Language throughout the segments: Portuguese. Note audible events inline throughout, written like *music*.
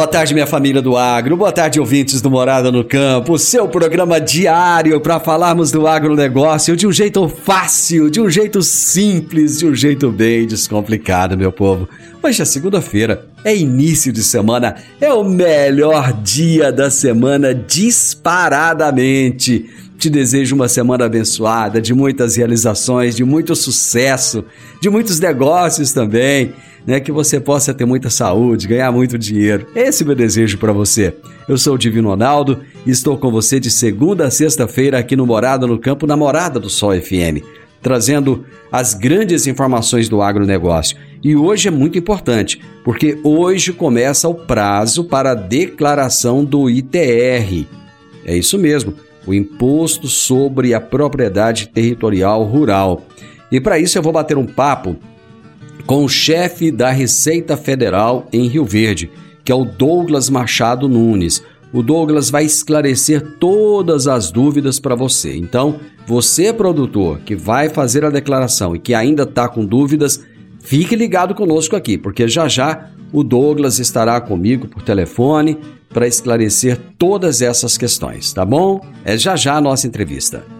Boa tarde, minha família do agro. Boa tarde, ouvintes do Morada no Campo. Seu programa diário para falarmos do agronegócio de um jeito fácil, de um jeito simples, de um jeito bem descomplicado, meu povo. Hoje é segunda-feira, é início de semana, é o melhor dia da semana disparadamente. Te desejo uma semana abençoada, de muitas realizações, de muito sucesso, de muitos negócios também, né? Que você possa ter muita saúde, ganhar muito dinheiro. Esse é o meu desejo para você. Eu sou o Divino Ronaldo e estou com você de segunda a sexta-feira aqui no Morada no Campo, na Morada do Sol FM, trazendo as grandes informações do agronegócio. E hoje é muito importante, porque hoje começa o prazo para a declaração do ITR. É isso mesmo o Imposto sobre a Propriedade Territorial Rural. E para isso eu vou bater um papo com o chefe da Receita Federal em Rio Verde, que é o Douglas Machado Nunes. O Douglas vai esclarecer todas as dúvidas para você. Então, você, produtor, que vai fazer a declaração e que ainda está com dúvidas, fique ligado conosco aqui, porque já já o Douglas estará comigo por telefone para esclarecer todas essas questões, tá bom? É já já a nossa entrevista.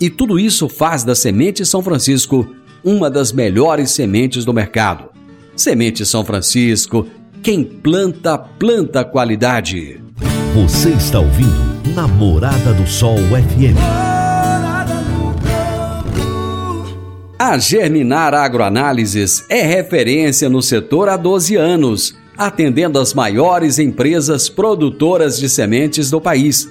E tudo isso faz da Semente São Francisco uma das melhores sementes do mercado. Semente São Francisco, quem planta, planta qualidade. Você está ouvindo Namorada do Sol FM. A Germinar Agroanálises é referência no setor há 12 anos atendendo as maiores empresas produtoras de sementes do país.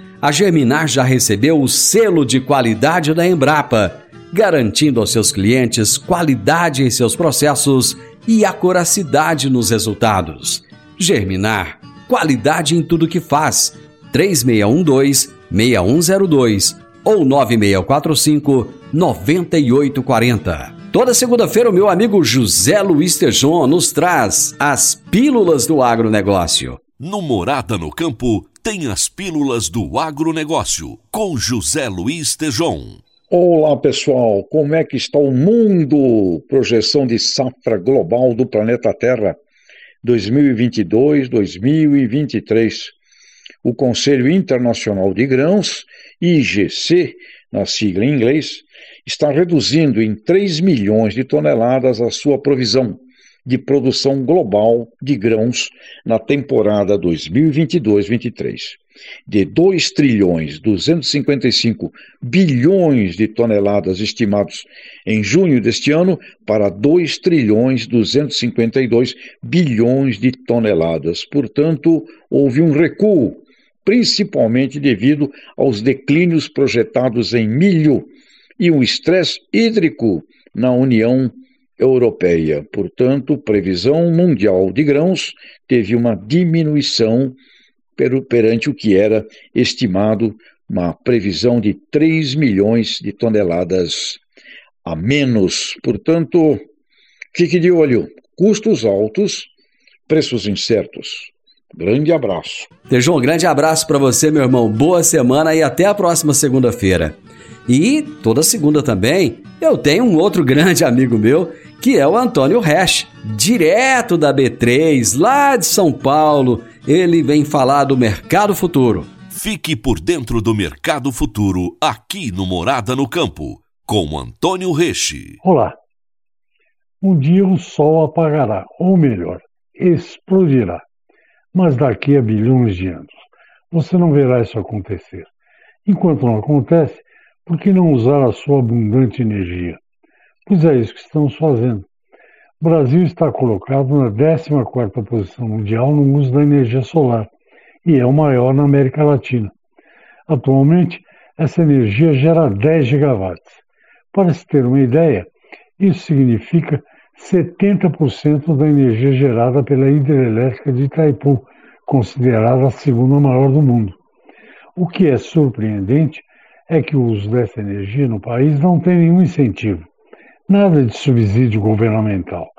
a Germinar já recebeu o selo de qualidade da Embrapa, garantindo aos seus clientes qualidade em seus processos e acuracidade nos resultados. Germinar, qualidade em tudo que faz. 3612-6102 ou 9645-9840. Toda segunda-feira, o meu amigo José Luiz Tejon nos traz as pílulas do agronegócio. No Morada no Campo, tem as pílulas do agronegócio, com José Luiz Tejon. Olá pessoal, como é que está o mundo? Projeção de safra global do planeta Terra 2022-2023. O Conselho Internacional de Grãos, IGC, na sigla em inglês, está reduzindo em 3 milhões de toneladas a sua provisão de produção global de grãos na temporada 2022-23, de 2 trilhões 255 bilhões de toneladas estimados em junho deste ano para 2 trilhões 252 bilhões de toneladas. Portanto, houve um recuo, principalmente devido aos declínios projetados em milho e um estresse hídrico na União Europeia. Portanto, previsão mundial de grãos teve uma diminuição perante o que era estimado uma previsão de 3 milhões de toneladas a menos. Portanto, fique de olho. Custos altos, preços incertos. Grande abraço. Tejão, um grande abraço para você, meu irmão. Boa semana e até a próxima segunda-feira. E toda segunda também eu tenho um outro *laughs* grande amigo meu, que é o Antônio Resch, direto da B3, lá de São Paulo. Ele vem falar do mercado futuro. Fique por dentro do mercado futuro aqui no Morada no Campo, com Antônio Reche. Olá. Um dia o sol apagará, ou melhor, explodirá. Mas daqui a bilhões de anos. Você não verá isso acontecer. Enquanto não acontece, por que não usar a sua abundante energia? Pois é isso que estamos fazendo. O Brasil está colocado na 14ª posição mundial no uso da energia solar e é o maior na América Latina. Atualmente, essa energia gera 10 gigawatts. Para se ter uma ideia, isso significa 70% da energia gerada pela hidrelétrica de Itaipu, considerada a segunda maior do mundo. O que é surpreendente é que o uso dessa energia no país não tem nenhum incentivo, nada de subsídio governamental.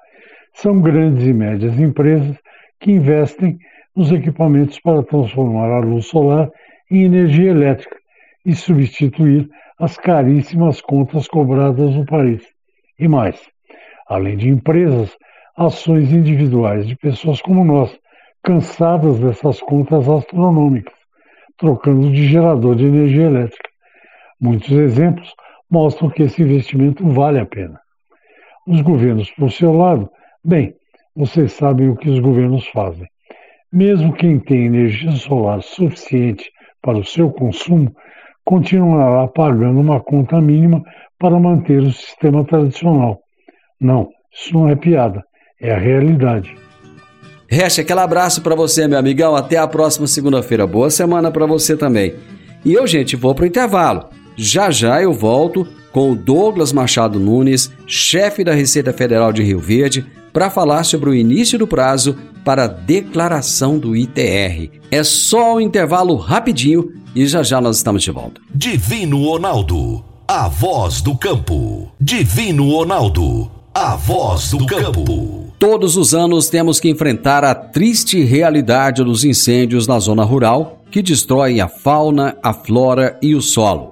São grandes e médias empresas que investem nos equipamentos para transformar a luz solar em energia elétrica e substituir as caríssimas contas cobradas no país. E mais, além de empresas, ações individuais de pessoas como nós, cansadas dessas contas astronômicas, trocando de gerador de energia elétrica. Muitos exemplos mostram que esse investimento vale a pena. Os governos, por seu lado, bem, vocês sabem o que os governos fazem. Mesmo quem tem energia solar suficiente para o seu consumo, continuará pagando uma conta mínima para manter o sistema tradicional. Não, isso não é piada, é a realidade. Reste aquele abraço para você, meu amigão. Até a próxima segunda-feira. Boa semana para você também. E eu, gente, vou para o intervalo. Já já eu volto com o Douglas Machado Nunes, chefe da Receita Federal de Rio Verde, para falar sobre o início do prazo para a declaração do ITR. É só um intervalo rapidinho e já já nós estamos de volta. Divino Ronaldo, a voz do campo. Divino Ronaldo, a voz do campo. Todos os anos temos que enfrentar a triste realidade dos incêndios na zona rural que destroem a fauna, a flora e o solo.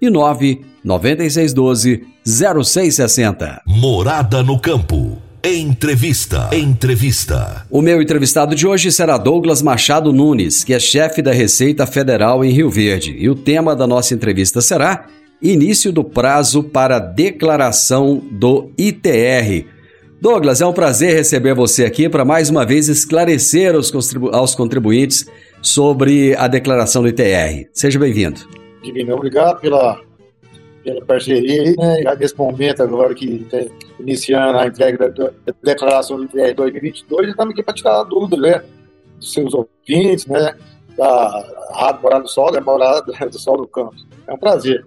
e 9 9612 0660. Morada no campo. Entrevista. Entrevista. O meu entrevistado de hoje será Douglas Machado Nunes, que é chefe da Receita Federal em Rio Verde. E o tema da nossa entrevista será Início do prazo para declaração do ITR. Douglas, é um prazer receber você aqui para mais uma vez esclarecer aos, contribu aos contribuintes sobre a declaração do ITR. Seja bem-vindo. Divino, obrigado pela, pela parceria né? E nesse momento agora que está iniciando a entrega da, da declaração do ITR 2022, estamos aqui para tirar a dúvida, né? Dos seus ouvintes, né? Da Rádio Morada do Sol, da Morada do Sol do Campo. É um prazer.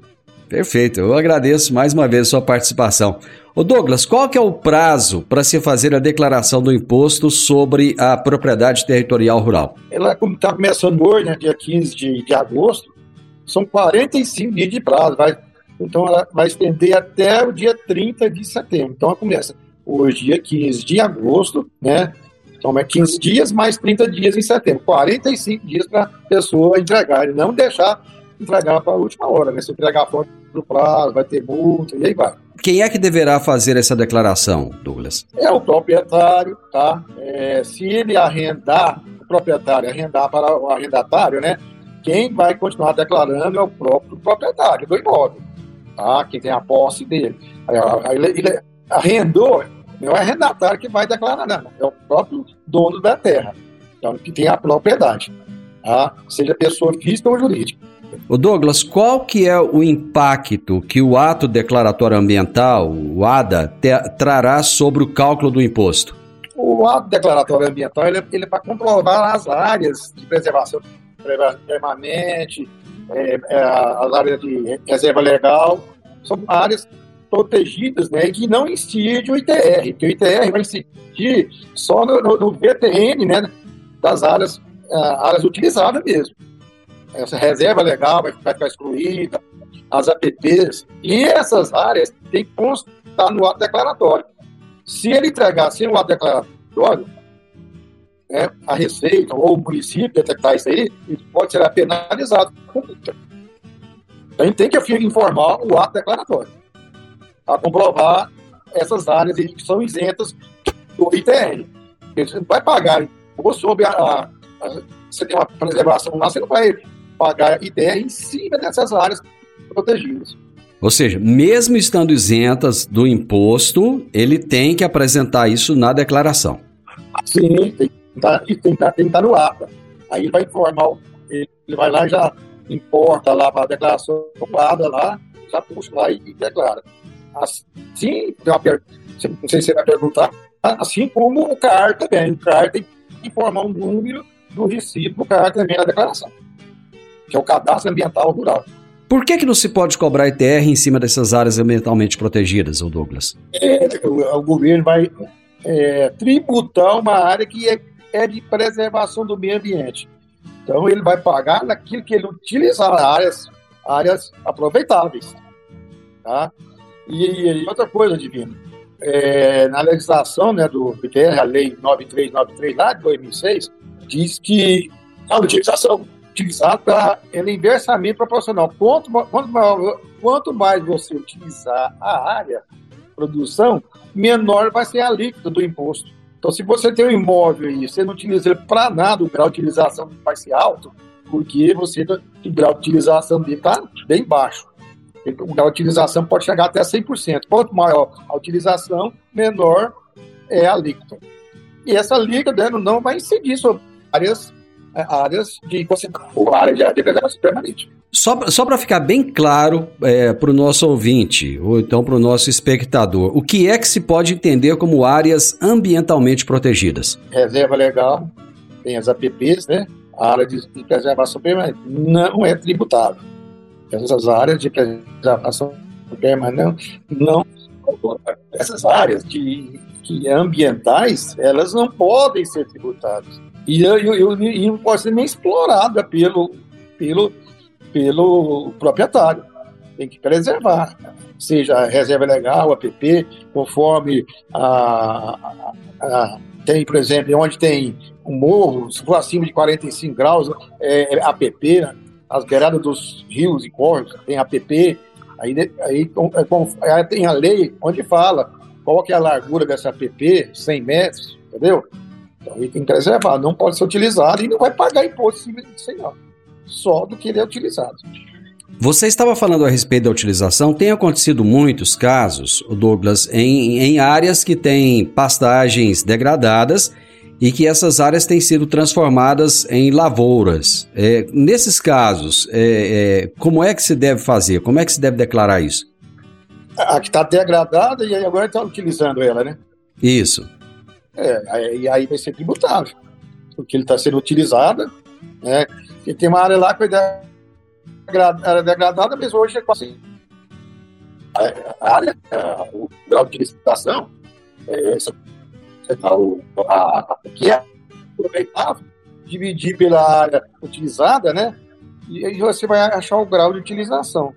Perfeito, eu agradeço mais uma vez a sua participação. Ô Douglas, qual que é o prazo para se fazer a declaração do imposto sobre a propriedade territorial rural? Ela está começando hoje, né, dia 15 de, de agosto, são 45 dias de prazo, vai, então ela vai estender até o dia 30 de setembro. Então ela começa hoje, dia 15 de agosto, né? Então é 15 dias mais 30 dias em setembro, 45 dias para a pessoa entregar, e não deixar entregar para a última hora, né? Se entregar fora do prazo, vai ter multa e aí vai. Quem é que deverá fazer essa declaração, Douglas? É o proprietário, tá? É, se ele arrendar, o proprietário arrendar para o arrendatário, né? Quem vai continuar declarando é o próprio proprietário do imóvel, tá? Quem tem a posse dele. Ele, ele arrendou, Não é arrendatário que vai declarar, não. É o próprio dono da terra, então, que tem a propriedade, tá? seja pessoa física ou jurídica. O Douglas, qual que é o impacto que o ato declaratório ambiental, o ADA, te, trará sobre o cálculo do imposto? O ato declaratório ambiental ele, ele é para comprovar as áreas de preservação permanente, é, é, as áreas de reserva legal, são áreas protegidas né, que não incide o ITR, que o ITR vai incidir só no, no, no VTN né, das áreas, uh, áreas utilizadas mesmo. Essa reserva legal vai ficar excluída, as APPs, e essas áreas têm que constar no ato declaratório. Se ele entregar sem o ato declaratório, né, a Receita ou o município detectar isso aí, ele pode ser penalizado com multa. Então, a gente tem que informar o ato declaratório a comprovar essas áreas que são isentas do ITR. Você não vai pagar imposto sobre a, a, a, Você tem uma preservação lá, você não vai pagar ITR em cima dessas áreas protegidas. Ou seja, mesmo estando isentas do imposto, ele tem que apresentar isso na declaração. Sim, tem que estar, tem que estar, tem que estar no APA. Aí vai informar, ele vai lá e já importa lá para a declaração guarda lá, já puxa lá e, e declara. Assim, não sei se você vai perguntar, assim como o CAR também. O CAR tem que informar um número do recibo, o CAR também na declaração, que é o Cadastro Ambiental Rural. Por que, que não se pode cobrar ITR em cima dessas áreas ambientalmente protegidas, Douglas? É, o, o, governo vai é, tributar uma área que é, é, de preservação do meio ambiente. Então, ele vai pagar naquilo que ele utilizar, áreas, áreas aproveitáveis. Tá? E, e outra coisa, Divino, é, na legislação né, do BTR, a Lei 9393, lá de 2006, diz que a utilização utilizada ela é inversamente proporcional. Quanto, quanto, maior, quanto mais você utilizar a área produção, menor vai ser a alíquota do imposto. Então, se você tem um imóvel e você não utiliza para nada, o grau de utilização vai ser alto, porque você, o grau de utilização dele está bem baixo a utilização pode chegar até 100%. Quanto maior a utilização, menor é a alíquota. E essa alíquota né, não vai incidir sobre áreas, áreas de concentração, área de preservação permanente. Só, só para ficar bem claro é, para o nosso ouvinte, ou então para o nosso espectador, o que é que se pode entender como áreas ambientalmente protegidas? Reserva legal, tem as APPs, né? A área de, de preservação permanente não é tributável essas áreas de preservação permanente não essas áreas de, de ambientais elas não podem ser tributadas e, e, e não pode ser nem explorada pelo pelo pelo proprietário tem que preservar seja reserva legal, APP, conforme a, a, a, tem, por exemplo, onde tem um morro, se for acima de 45 graus, é, é APP, as beiradas dos rios e córregos, tem APP, aí, aí, é aí tem a lei onde fala qual que é a largura dessa APP, 100 metros, entendeu? Então aí tem que preservar, não pode ser utilizado e não vai pagar imposto disso aí não, só do que ele é utilizado. Você estava falando a respeito da utilização. Tem acontecido muitos casos, Douglas, em, em áreas que têm pastagens degradadas e que essas áreas têm sido transformadas em lavouras. É, nesses casos, é, é, como é que se deve fazer? Como é que se deve declarar isso? A que está degradada e agora está utilizando ela, né? Isso. É, e aí vai ser tributável, porque ele está sendo utilizado, né? E tem uma área lá que era degradada, mas hoje é quase a área, o grau de utilização, é, o, a, que é aproveitável, dividir pela área utilizada, né? E aí você vai achar o grau de utilização.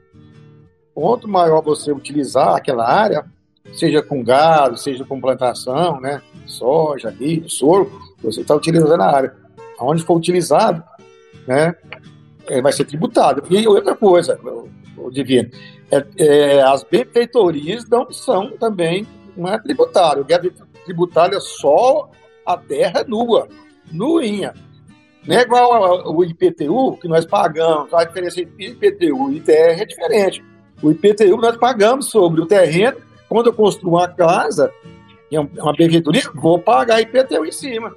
Quanto maior você utilizar aquela área, seja com gado, seja com plantação, né? Soja, milho, sorgo, você está utilizando a área. Aonde for utilizado, né? É, vai ser tributado. E outra coisa, o, Divino, é, é, as benfeitorias não são também, não é tributário. O tributária só a terra nua, nuinha. Não é igual o IPTU, que nós pagamos, a diferença entre IPTU e ITR é diferente. O IPTU nós pagamos sobre o terreno, quando eu construo uma casa, é uma benfeitoria, vou pagar IPTU em cima.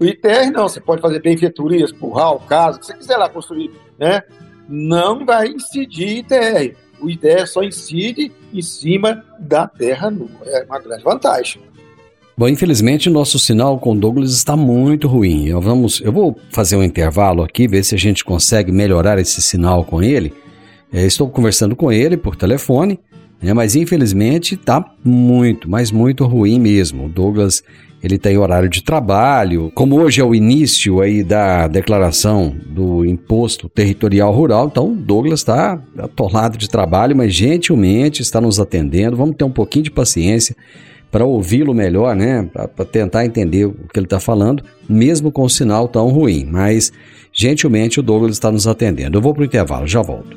O ITR não, você pode fazer benfeitorias, curral, casa, o que você quiser lá construir, né? Não vai incidir ITR. O ITR só incide em cima da terra nua. É uma grande vantagem. Bom, infelizmente nosso sinal com Douglas está muito ruim. Eu, vamos, eu vou fazer um intervalo aqui, ver se a gente consegue melhorar esse sinal com ele. É, estou conversando com ele por telefone, né, mas infelizmente está muito, mas muito ruim mesmo. O Douglas ele tem horário de trabalho. Como hoje é o início aí da declaração do imposto territorial rural, então o Douglas está atolado de trabalho, mas gentilmente está nos atendendo. Vamos ter um pouquinho de paciência para ouvi-lo melhor, né? Para tentar entender o que ele está falando, mesmo com o sinal tão ruim. Mas, gentilmente, o Douglas está nos atendendo. Eu vou para o intervalo, já volto.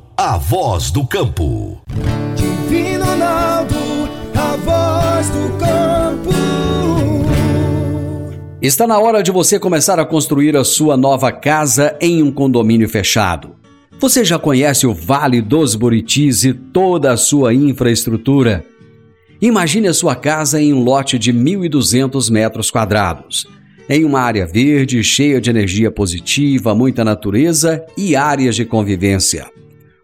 a voz do campo. Divino Ronaldo, a voz do campo. Está na hora de você começar a construir a sua nova casa em um condomínio fechado. Você já conhece o Vale dos Buritis e toda a sua infraestrutura? Imagine a sua casa em um lote de 1.200 metros quadrados, em uma área verde, cheia de energia positiva, muita natureza e áreas de convivência.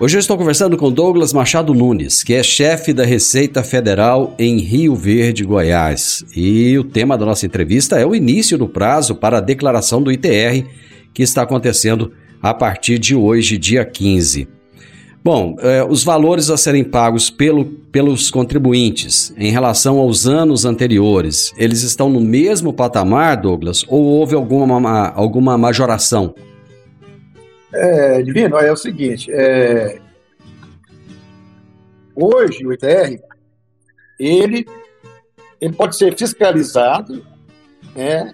Hoje eu estou conversando com Douglas Machado Nunes, que é chefe da Receita Federal em Rio Verde, Goiás. E o tema da nossa entrevista é o início do prazo para a declaração do ITR, que está acontecendo a partir de hoje, dia 15. Bom, eh, os valores a serem pagos pelo, pelos contribuintes em relação aos anos anteriores, eles estão no mesmo patamar, Douglas, ou houve alguma, alguma majoração? É, Divino, é o seguinte, é... hoje o ITR, ele, ele pode ser fiscalizado né,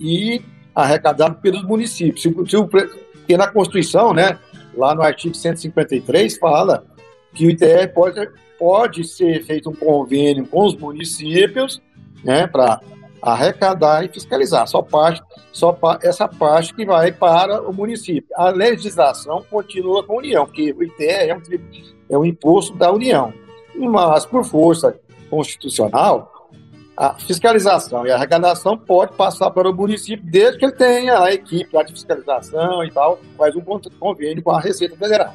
e arrecadado pelos municípios. Se, se, porque na Constituição, né, lá no artigo 153, fala que o ITR pode, pode ser feito um convênio com os municípios né, para arrecadar e fiscalizar. Só parte, só essa parte que vai para o município. A legislação continua com a União, porque o ITR é um, é um imposto da União. Mas, por força constitucional, a fiscalização e a arrecadação pode passar para o município desde que ele tenha a equipe lá de fiscalização e tal, faz um convênio com a Receita Federal.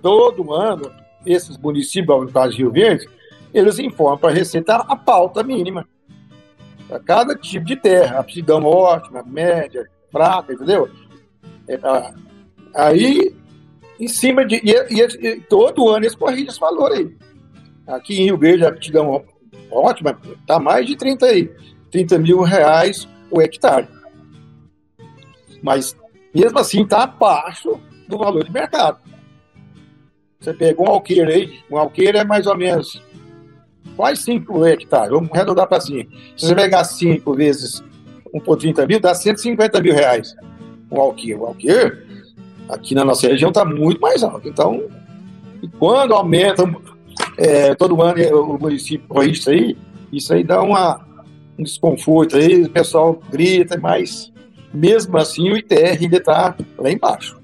Todo ano, esses municípios, no caso de Rio Verde, eles informam para a Receita a pauta mínima para cada tipo de terra, aptidão ótima, média, fraca, entendeu? É, aí, em cima de. E, e, e, todo ano eles corrigem esse valor aí. Aqui em Rio Verde, a aptidão ótima, está mais de 30, aí, 30 mil reais o hectare. Mas, mesmo assim, está abaixo do valor de mercado. Você pega um alqueire aí, um alqueire é mais ou menos quase 5 hectares, vamos arredondar para 5. Se você pegar 5 vezes 1,30 mil, dá 150 mil reais o alqueire. O alqueire, aqui na nossa região, está muito mais alto. Então, quando aumenta, é, todo ano o município corrige isso aí, isso aí dá uma, um desconforto aí, o pessoal grita, mas mesmo assim o ITR ainda está lá embaixo.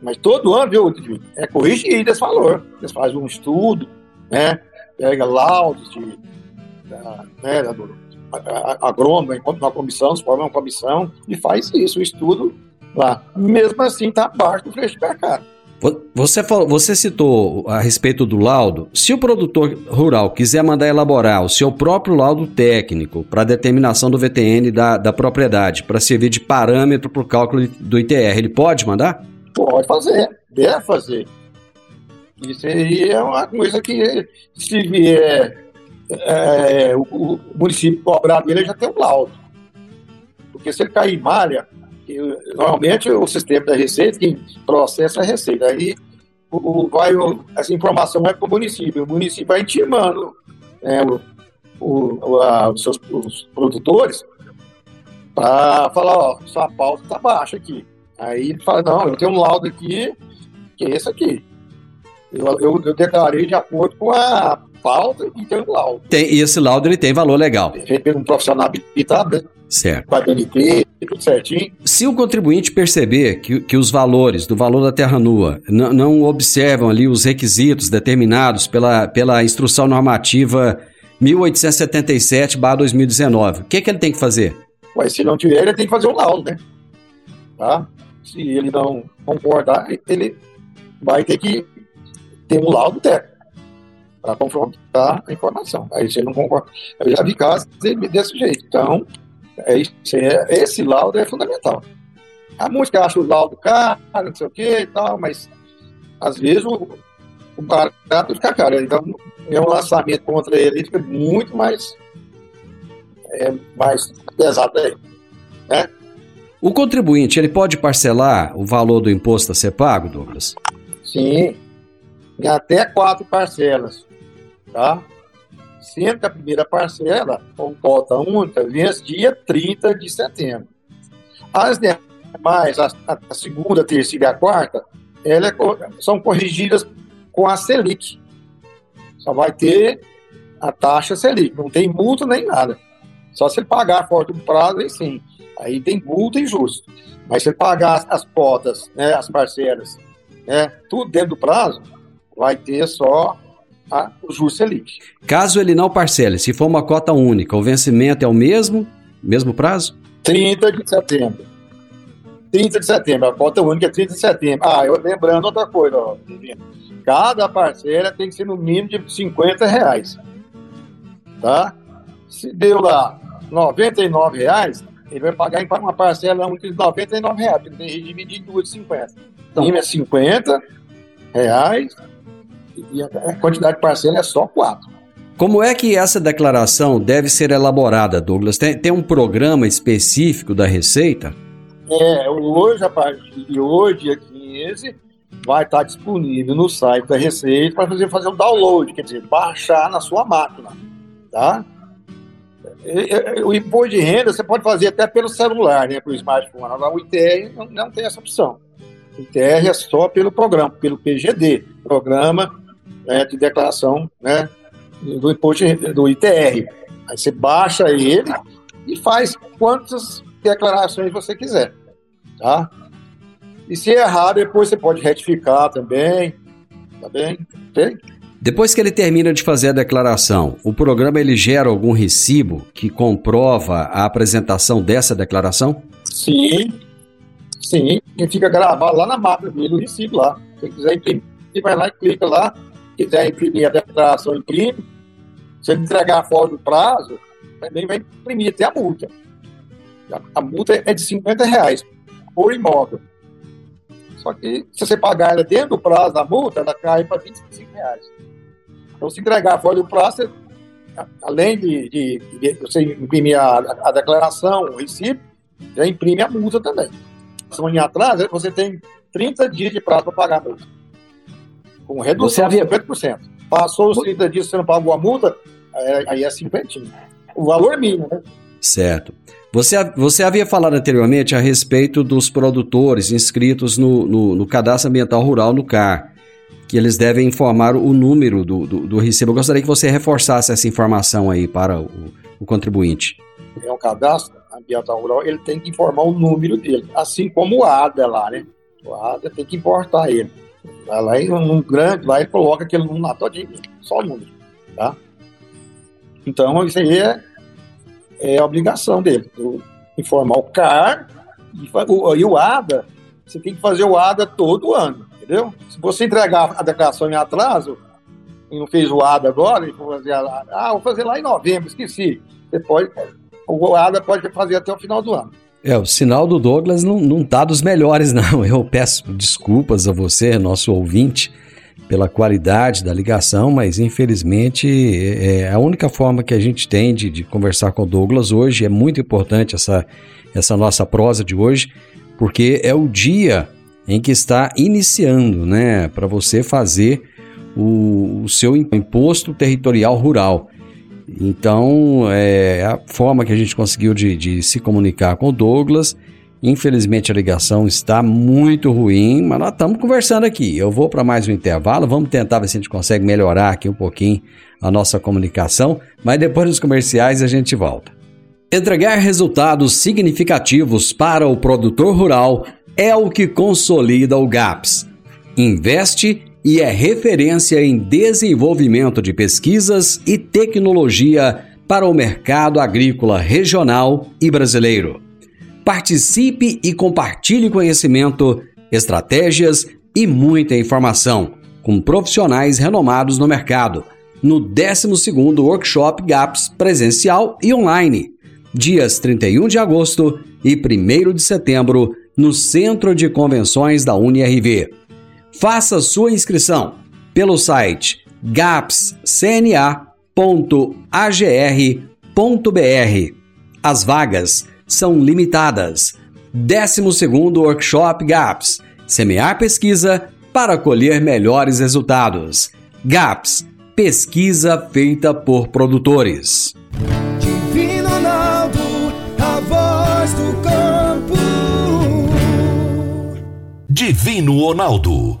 Mas todo ano, viu, é corrigido esse valor. Eles fazem um estudo, né? Pega laudos de, da, né, do, agrônomo enquanto na comissão, se forma uma comissão e faz isso, o estudo lá. Mesmo assim, está abaixo do preço de mercado. Você, falou, você citou a respeito do laudo. Se o produtor rural quiser mandar elaborar o seu próprio laudo técnico para determinação do VTN da, da propriedade, para servir de parâmetro para o cálculo do ITR, ele pode mandar? Pode fazer, deve fazer. Isso aí é uma coisa que, se vier é, o, o, município cobrar dele, já tem um laudo. Porque se ele cair em malha, normalmente o sistema da Receita, quem processa é a Receita. Aí o, vai, essa informação vai para o município. O município vai intimando né, o, o, a, os seus os produtores para falar, ó, sua pauta está baixa aqui. Aí ele fala, não, eu tenho um laudo aqui, que é esse aqui. Eu, eu, eu declarei de acordo com a pauta e tem um laudo. Tem, e esse laudo ele tem valor legal. Feito por um profissional habilitado, né? Certo. Com a DNT, tudo certinho. Se o contribuinte perceber que, que os valores do valor da terra nua não, observam ali os requisitos determinados pela, pela instrução normativa 1877-2019, o que, que ele tem que fazer? Mas se não tiver, ele tem que fazer um laudo, né? Tá? Se ele não concordar, ele vai ter que ter um laudo técnico para confrontar a informação. Aí ele não concorda, eu já vi casos desse jeito. Então, é, é, esse laudo é fundamental. A música acha o laudo caro, não sei o que e tal, mas às vezes o, o barato fica caro. Então, é um lançamento contra ele fica muito mais, é, mais pesado aí. Né? O contribuinte, ele pode parcelar o valor do imposto a ser pago, Douglas? Sim, em até quatro parcelas, tá? Sendo que a primeira parcela, com cota única, vence dia 30 de setembro. As demais, a, a segunda, a terceira e a quarta, elas é, são corrigidas com a Selic. Só vai ter a taxa Selic, não tem multa nem nada. Só se ele pagar fora do prazo, aí sim. Aí tem multa justo. Mas se ele pagar as cotas, né, as parcelas, né, tudo dentro do prazo, vai ter só a, o juros Selic. Caso ele não parcele, se for uma cota única, o vencimento é o mesmo? Mesmo prazo? 30 de setembro. 30 de setembro, a cota única é 30 de setembro. Ah, eu lembrando outra coisa, ó, cada parcela tem que ser no mínimo de 50 reais. Tá? Se deu lá 99 reais, ele vai pagar em uma parcela única de 99 reais, porque tem que dividir em duas de 50. Então, é 50 reais e a quantidade de parcela é só 4. Como é que essa declaração deve ser elaborada, Douglas? Tem, tem um programa específico da Receita? É, hoje, a partir de hoje, dia 15, vai estar disponível no site da Receita para fazer, fazer um download, quer dizer, baixar na sua máquina, tá? O imposto de renda você pode fazer até pelo celular, né, pelo smartphone. Agora o ITR não, não tem essa opção. O ITR é só pelo programa, pelo PGD, Programa né, de Declaração né, do Imposto do ITR. Aí você baixa ele e faz quantas declarações você quiser, tá? E se errar, depois você pode retificar também, tá bem? Depois que ele termina de fazer a declaração, o programa ele gera algum recibo que comprova a apresentação dessa declaração? Sim, sim. E fica gravado lá na máquina dele o recibo lá. Se você quiser imprimir, vai lá e clica lá. Se quiser imprimir a declaração, imprime. Se ele entregar fora do prazo, também vai imprimir até a multa. A multa é de 50 reais por imóvel. Só que se você pagar ela dentro do prazo da multa, ela cai para 25 reais. Então, se entregar fora do prazo, além de, de, de, você imprimir a, a, declaração, o recibo, já imprime a multa também. Se um atrás, você tem 30 dias de prazo para pagar a multa. Com redução de 50%. Passou os 30 dias você não pagou a multa, aí é 50. O valor mínimo, né? Certo. Você, você havia falado anteriormente a respeito dos produtores inscritos no, no, no Cadastro Ambiental Rural, no CAR, que eles devem informar o número do, do, do, recibo. Eu gostaria que você reforçasse essa informação aí para o, o contribuinte. É um cadastro ambiental rural, ele tem que informar o número dele, assim como o ADA lá, né? O ADA tem que importar ele. Vai lá em um grande, lá ele coloca aquele número lá todinho, só o número, tá? Então, isso aí é é a obrigação dele, informar o CAR e o, e o ADA, você tem que fazer o ADA todo ano, entendeu? Se você entregar a declaração em atraso, e não fez o ADA agora, e for fazer lá, ah, vou fazer lá em novembro, esqueci. Você pode, o ADA pode fazer até o final do ano. É, o sinal do Douglas não, não tá dos melhores, *laughs* não. Eu peço desculpas a você, nosso ouvinte, pela qualidade da ligação, mas infelizmente é, é a única forma que a gente tem de, de conversar com o Douglas hoje. É muito importante essa, essa nossa prosa de hoje, porque é o dia em que está iniciando, né, para você fazer o, o, seu imposto territorial rural. Então, é a forma que a gente conseguiu de, de se comunicar com o Douglas. Infelizmente a ligação está muito ruim, mas nós estamos conversando aqui. Eu vou para mais um intervalo, vamos tentar ver se a gente consegue melhorar aqui um pouquinho a nossa comunicação, mas depois dos comerciais a gente volta. Entregar resultados significativos para o produtor rural é o que consolida o GAPS. Investe e é referência em desenvolvimento de pesquisas e tecnologia para o mercado agrícola regional e brasileiro. Participe e compartilhe conhecimento, estratégias e muita informação com profissionais renomados no mercado no 12º Workshop GAPS presencial e online, dias 31 de agosto e 1 de setembro no Centro de Convenções da UniRV. Faça sua inscrição pelo site gapscna.agr.br. As vagas são limitadas. 12 Workshop GAPS Semear pesquisa para colher melhores resultados. GAPS Pesquisa feita por produtores. Divino Ronaldo, a voz do campo. Divino Ronaldo,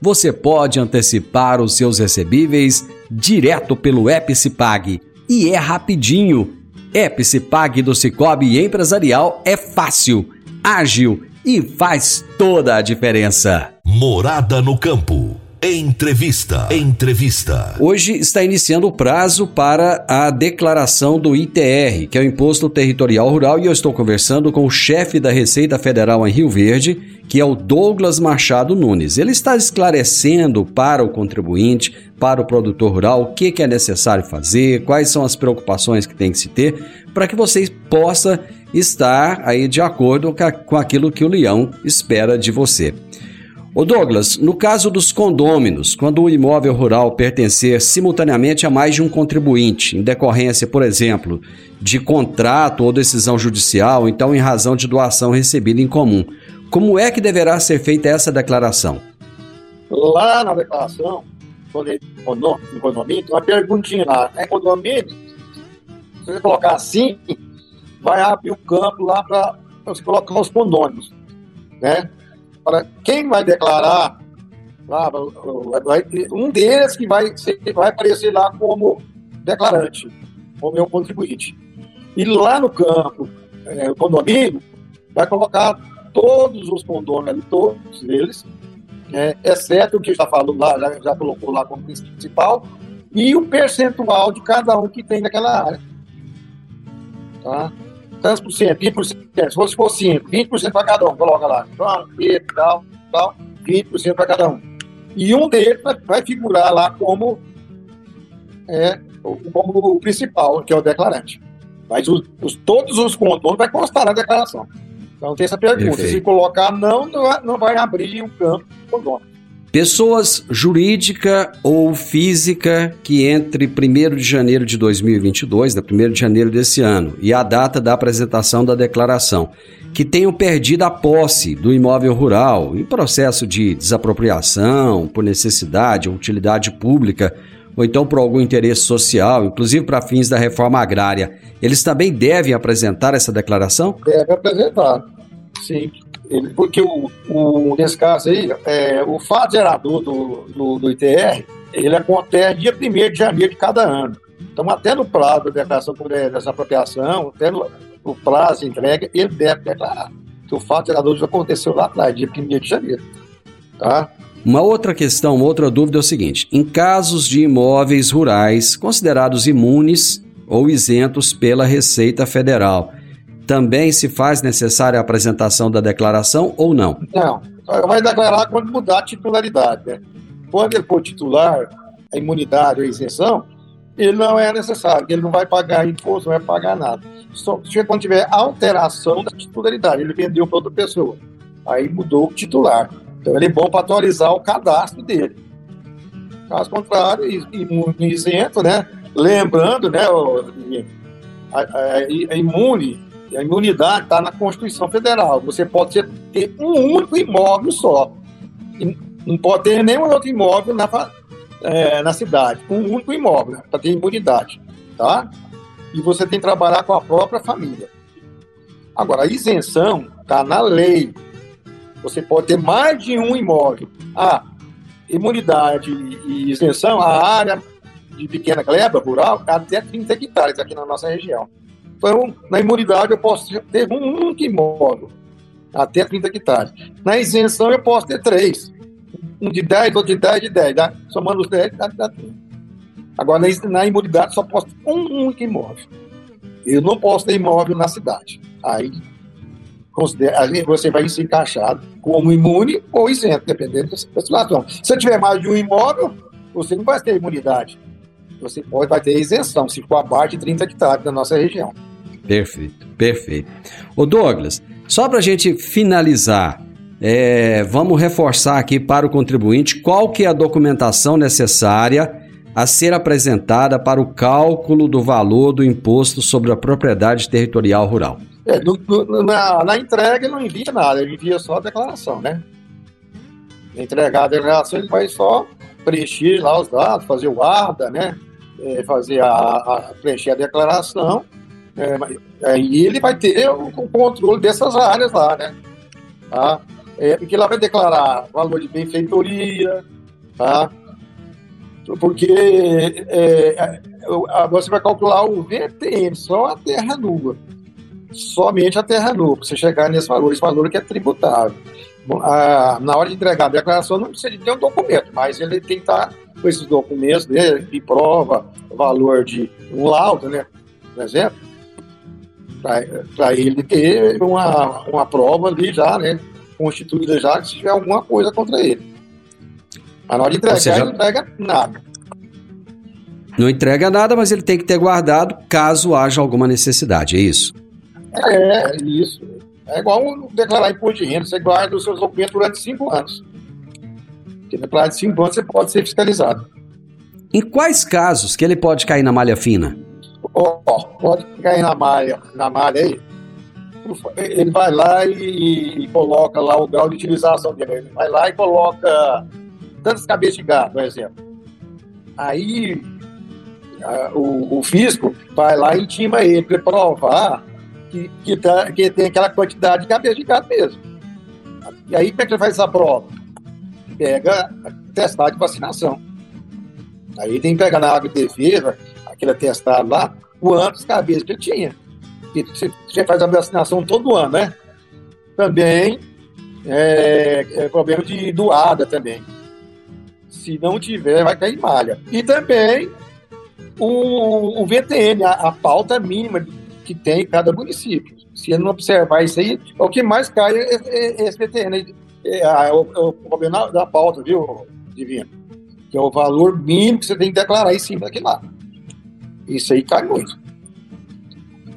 você pode antecipar os seus recebíveis direto pelo app Cipag. E é rapidinho Epicipag do Cicobi Empresarial é fácil, ágil e faz toda a diferença. Morada no campo. Entrevista. Entrevista. Hoje está iniciando o prazo para a declaração do ITR, que é o Imposto Territorial Rural, e eu estou conversando com o chefe da Receita Federal em Rio Verde, que é o Douglas Machado Nunes. Ele está esclarecendo para o contribuinte, para o produtor rural, o que, é necessário fazer, quais são as preocupações que tem que se ter, para que você possa estar aí de acordo com aquilo que o leão espera de você. Ô Douglas, no caso dos condôminos, quando o imóvel rural pertencer simultaneamente a mais de um contribuinte, em decorrência, por exemplo, de contrato ou decisão judicial, então em razão de doação recebida em comum, como é que deverá ser feita essa declaração? Lá na declaração, no condomínio, uma perguntinha lá, é condomínio? Se você colocar assim, vai abrir o campo lá para colocar os condôminos, né? Para quem vai declarar, lá, vai um deles que vai, vai aparecer lá como declarante, como meu contribuinte. E lá no campo, é, o condomínio vai colocar todos os condôminos, todos eles, é, exceto o que já falou lá, já, já colocou lá como principal, e o percentual de cada um que tem naquela área. Tá? Tantos por cento, 20%, se fosse for 5, 20% para cada um, coloca lá, João, Pedro, tal, tal, 20% para cada um. E um deles vai figurar lá como, é, como o principal, que é o declarante. Mas os, os todos os contornos vai constar na declaração. Então tem essa pergunta. Perfeito. Se colocar não, não vai, vai abrir o um campo do dono. Pessoas jurídica ou física que entre 1 de janeiro de 2022, da 1 de janeiro desse ano, e a data da apresentação da declaração, que tenham perdido a posse do imóvel rural em processo de desapropriação, por necessidade ou utilidade pública, ou então por algum interesse social, inclusive para fins da reforma agrária, eles também devem apresentar essa declaração? Deve apresentar, sim porque o, o, nesse caso aí, é, o fato gerador do, do, do, ITR, ele acontece dia 1 de janeiro de cada ano. Então, até no prazo da declaração por dessa apropriação, até no, no prazo de entrega, ele deve declarar. que o fato gerador aconteceu lá atrás, dia 1 de janeiro. Tá? Uma outra questão, uma outra dúvida é o seguinte: em casos de imóveis rurais considerados imunes ou isentos pela Receita Federal, também se faz necessária a apresentação da declaração ou não? Não, vai declarar quando mudar a titularidade. Né? Quando ele for titular, a imunidade a isenção, ele não é necessário, ele não vai pagar imposto, não vai pagar nada. Só quando tiver alteração da titularidade, ele vendeu para outra pessoa, aí mudou o titular. Então ele é bom para atualizar o cadastro dele. Caso contrário, isento, né? Lembrando, né, a, a, a imune, a imunidade está na Constituição Federal. Você pode ter um único imóvel só. Não pode ter nenhum outro imóvel na, é, na cidade. Um único imóvel para ter imunidade. Tá? E você tem que trabalhar com a própria família. Agora, a isenção está na lei. Você pode ter mais de um imóvel. Ah, imunidade e isenção, a área de pequena gleba rural até 30 hectares aqui na nossa região. Então, na imunidade eu posso ter um único imóvel, até 30 hectares. Na isenção eu posso ter três. Um de 10, outro de 10, de 10. Dá, somando os 10, dá, dá 30. Agora, na, imunidade só posso ter um único imóvel. Eu não posso ter imóvel na cidade. Aí você vai se encaixar como imune ou isento, dependendo da situação. Se você tiver mais de um imóvel, você não vai ter imunidade. Você pode, vai ter isenção, se for abaixo de 30 hectares da nossa região. Perfeito, perfeito. Ô Douglas, só para a gente finalizar, é, vamos reforçar aqui para o contribuinte qual que é a documentação necessária a ser apresentada para o cálculo do valor do imposto sobre a propriedade territorial rural. É, no, no, na, na, entrega ele não envia nada, ele envia só a declaração, né? Entregar a declaração, ele vai só preencher lá os dados, fazer o ARDA, né? É, fazer a, a, preencher a declaração, é, aí ele vai ter o, o, controle dessas áreas lá, né? Tá? É, porque lá vai declarar valor de benfeitoria, tá? Porque é, é você vai calcular o VTM, só a terra nua somente a terra nua, para você chegar nesse valor, esse valor que é tributável. Bom, a, na hora de entregar a declaração, não precisa de nenhum documento, mas ele tem que estar com esses documentos né, de prova, valor de um laudo, né, por exemplo, para ele ter uma, uma prova ali já, né, constituída já, se tiver alguma coisa contra ele. Mas na hora de entregar, seja, ele não entrega nada. Não entrega nada, mas ele tem que ter guardado caso haja alguma necessidade, é isso? É, isso. É igual declarar imposto de renda, você guarda os seus documentos durante cinco anos. Porque de cinco anos você pode ser fiscalizado. Em quais casos que ele pode cair na malha fina? Oh, pode cair na malha, na malha aí. Ele vai lá e, e, coloca lá o grau de utilização dele. Ele vai lá e coloca tantas cabeças de gado, por exemplo. Aí a, o, o fisco vai lá e intima ele para provar que, que, tá, que tem aquela quantidade de cabeça de gado mesmo. E aí, como é que você faz essa prova? Pega testado de vacinação. Aí tem que pegar na água de defesa, aquele atestado lá, quantas cabeças que tinha. E você, faz a vacinação todo ano, né? Também é, é problema de doada também. Se não tiver, vai cair malha. E também o, o VTN, a, a pauta mínima que tem em cada município. Se ele não observar isso aí, é o que mais cai é, é, é esse PTN. É, é, o, é problema da pauta, viu, Divino? Que é o valor mínimo que você tem que declarar em cima daquilo lá. Isso aí cai muito.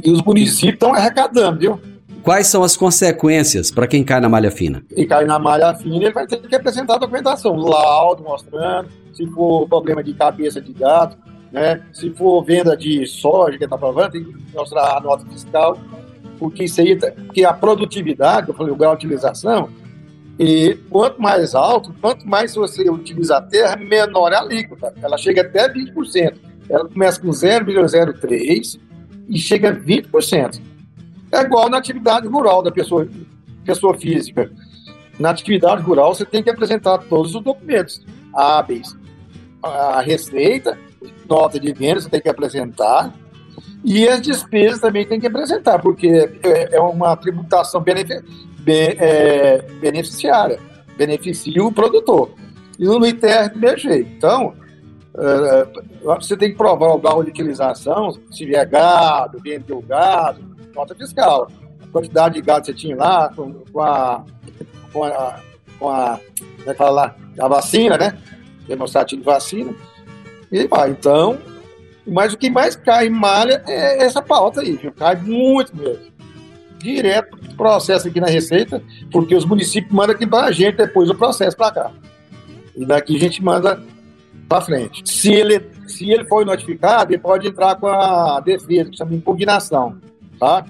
E os municípios estão arrecadando, viu? Quais são as consequências para quem cai na malha fina? Quem cai na malha fina, ele vai ter que apresentar a documentação, laudo mostrando, se for problema de cabeça de gato, né? Se for venda de soja que está provando, tem que mostrar a nota fiscal, porque isso aí, que a produtividade, eu falei, o grau de utilização, e quanto mais alto, quanto mais você utiliza a terra, menor é a alíquota. Ela chega até 20%. Ela começa com 0,03 e chega a 20%. É igual na atividade rural da pessoa, pessoa física. Na atividade rural, você tem que apresentar todos os documentos hábeis. A receita nota de venda você tem que apresentar, E as despesas também tem que apresentar, porque é, é uma tributação be, é, beneficiária, beneficia o produtor. E no ITR do jeito. Então, é, você tem que provar o grau de utilização, se vier gado, vendeu gado, nota fiscal. A quantidade de gado que você tinha lá, com, com a, com a, com a, como é que fala lá, a vacina, né? Demonstrativo de vacina. E vai. Então, mas o que mais cai em malha é essa pauta aí, viu? Cai muito mesmo. Direto processo aqui na Receita, porque os municípios mandam aqui para a gente depois o processo para cá. E daqui a gente manda para frente. Se ele, se ele for notificado, ele pode entrar com a defesa, que chama impugnação, tá?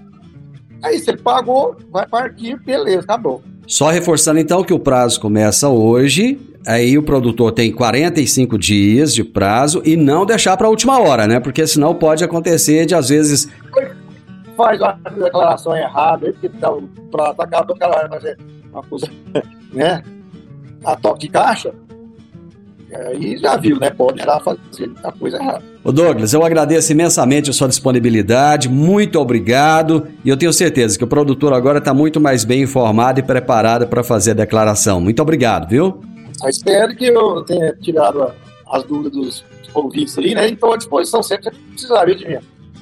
Aí, se ele pagou, vai partir, beleza, acabou. Só reforçando então que o prazo começa hoje, aí o produtor tem 45 dias de prazo e não deixar para a última hora, né? Porque senão pode acontecer de às vezes faz uma declaração errada, que tá o prazo acabou aquela uma coisa, *laughs* né? A toque de caixa, Aí já viu, né? Pode já fazer a coisa errada. Ô Douglas, eu agradeço imensamente a sua disponibilidade, muito obrigado. E eu tenho certeza que o produtor agora está muito mais bem informado e preparado para fazer a declaração. Muito obrigado, viu? Eu espero que eu tenha tirado as dúvidas dos ouvintes aí, né? Estou à disposição sempre que precisar de mim.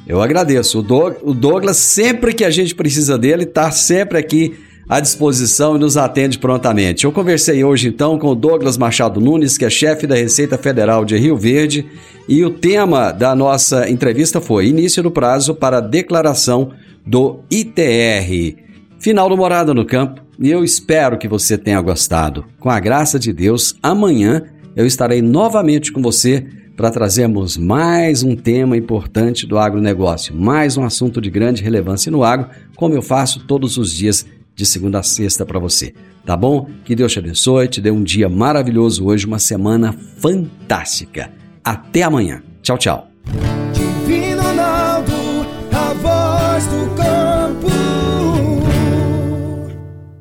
Eu agradeço. O Douglas, sempre que a gente precisa dele, está sempre aqui à disposição e nos atende prontamente. Eu conversei hoje então com o Douglas Machado Nunes, que é chefe da Receita Federal de Rio Verde, e o tema da nossa entrevista foi início do prazo para declaração do ITR. Final do Morada no Campo, e eu espero que você tenha gostado. Com a graça de Deus, amanhã eu estarei novamente com você para trazermos mais um tema importante do agronegócio, mais um assunto de grande relevância no agro, como eu faço todos os dias de segunda a sexta para você. Tá bom? Que Deus te abençoe, te dê um dia maravilhoso hoje, uma semana fantástica. Até amanhã. Tchau, tchau.